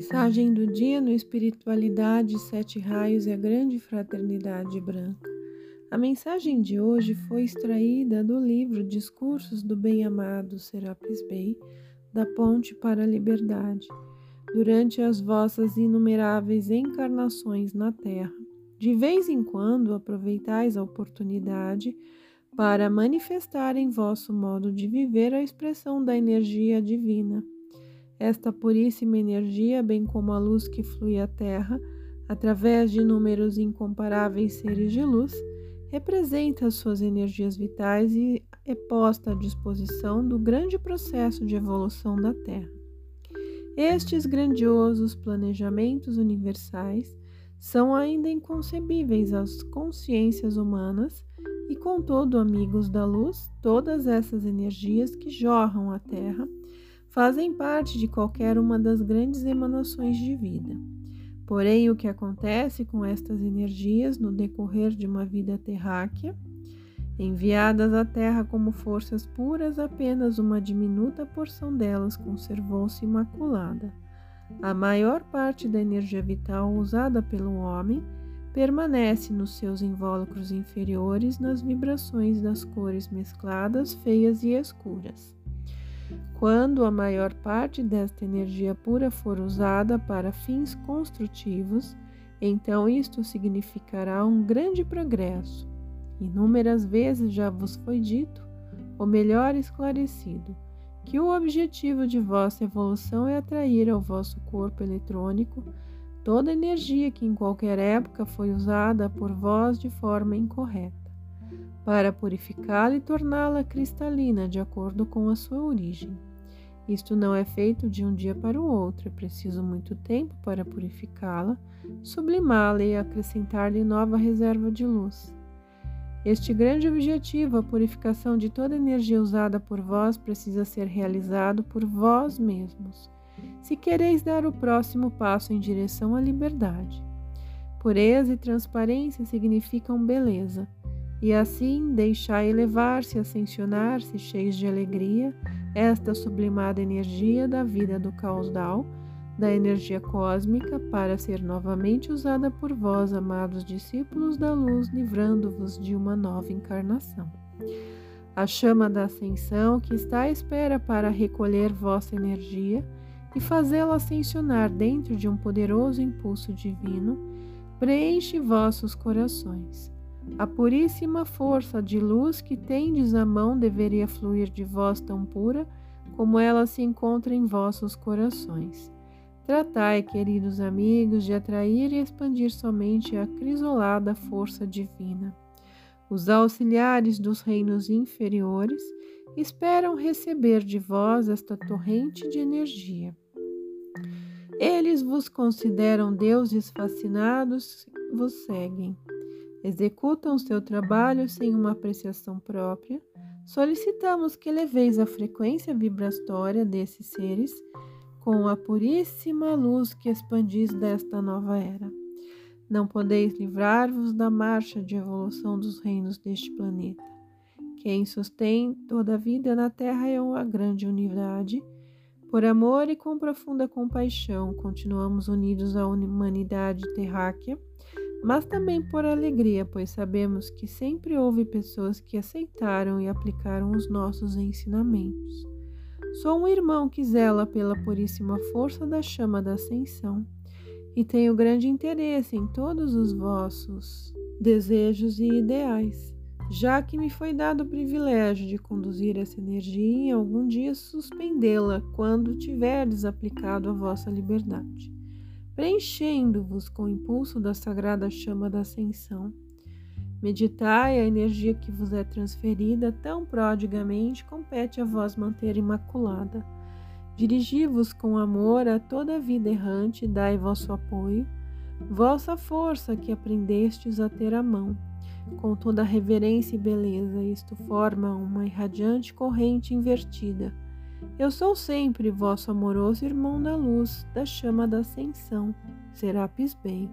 Mensagem do dia no Espiritualidade, Sete Raios e a Grande Fraternidade Branca. A mensagem de hoje foi extraída do livro Discursos do Bem-Amado Serapis Bey, da Ponte para a Liberdade. Durante as vossas inumeráveis encarnações na Terra, de vez em quando aproveitais a oportunidade para manifestar em vosso modo de viver a expressão da energia divina esta puríssima energia, bem como a luz que flui à Terra, através de inúmeros incomparáveis seres de luz, representa as suas energias vitais e é posta à disposição do grande processo de evolução da Terra. Estes grandiosos planejamentos universais são ainda inconcebíveis às consciências humanas e, contudo, amigos da luz, todas essas energias que jorram à Terra fazem parte de qualquer uma das grandes emanações de vida. Porém, o que acontece com estas energias no decorrer de uma vida terráquea, enviadas à Terra como forças puras, apenas uma diminuta porção delas conservou-se imaculada. A maior parte da energia vital usada pelo homem permanece nos seus invólucros inferiores nas vibrações das cores mescladas, feias e escuras. Quando a maior parte desta energia pura for usada para fins construtivos, então isto significará um grande progresso. Inúmeras vezes já vos foi dito, ou melhor esclarecido, que o objetivo de vossa evolução é atrair ao vosso corpo eletrônico toda energia que em qualquer época foi usada por vós de forma incorreta para purificá-la e torná-la cristalina de acordo com a sua origem. Isto não é feito de um dia para o outro, é preciso muito tempo para purificá-la, sublimá-la e acrescentar-lhe nova reserva de luz. Este grande objetivo, a purificação de toda energia usada por vós, precisa ser realizado por vós mesmos, se quereis dar o próximo passo em direção à liberdade. Pureza e transparência significam beleza e assim deixai elevar-se, ascensionar-se, cheios de alegria, esta sublimada energia da vida do causal, da energia cósmica, para ser novamente usada por vós, amados discípulos da luz, livrando-vos de uma nova encarnação. A chama da ascensão que está à espera para recolher vossa energia e fazê-la ascensionar dentro de um poderoso impulso divino, preenche vossos corações. A puríssima força de luz que tendes à mão deveria fluir de vós tão pura como ela se encontra em vossos corações. Tratai, queridos amigos, de atrair e expandir somente a crisolada força divina. Os auxiliares dos reinos inferiores esperam receber de vós esta torrente de energia. Eles vos consideram deuses fascinados, vos seguem executam seu trabalho sem uma apreciação própria, solicitamos que eleveis a frequência vibratória desses seres com a puríssima luz que expandis desta nova era. Não podeis livrar-vos da marcha de evolução dos reinos deste planeta. Quem sustém toda a vida na Terra é uma grande unidade. Por amor e com profunda compaixão, continuamos unidos à humanidade terráquea mas também por alegria, pois sabemos que sempre houve pessoas que aceitaram e aplicaram os nossos ensinamentos. Sou um irmão que zela pela puríssima força da chama da ascensão e tenho grande interesse em todos os vossos desejos e ideais, já que me foi dado o privilégio de conduzir essa energia e algum dia suspendê-la quando tiverdes aplicado a vossa liberdade preenchendo-vos com o impulso da sagrada chama da ascensão. Meditai a energia que vos é transferida tão prodigamente, compete a vós manter imaculada. Dirigi-vos com amor a toda a vida errante, dai vosso apoio, vossa força que aprendestes a ter à mão. Com toda reverência e beleza, isto forma uma irradiante corrente invertida eu sou sempre vosso amoroso irmão da luz, da chama da ascensão, Serapis Bey.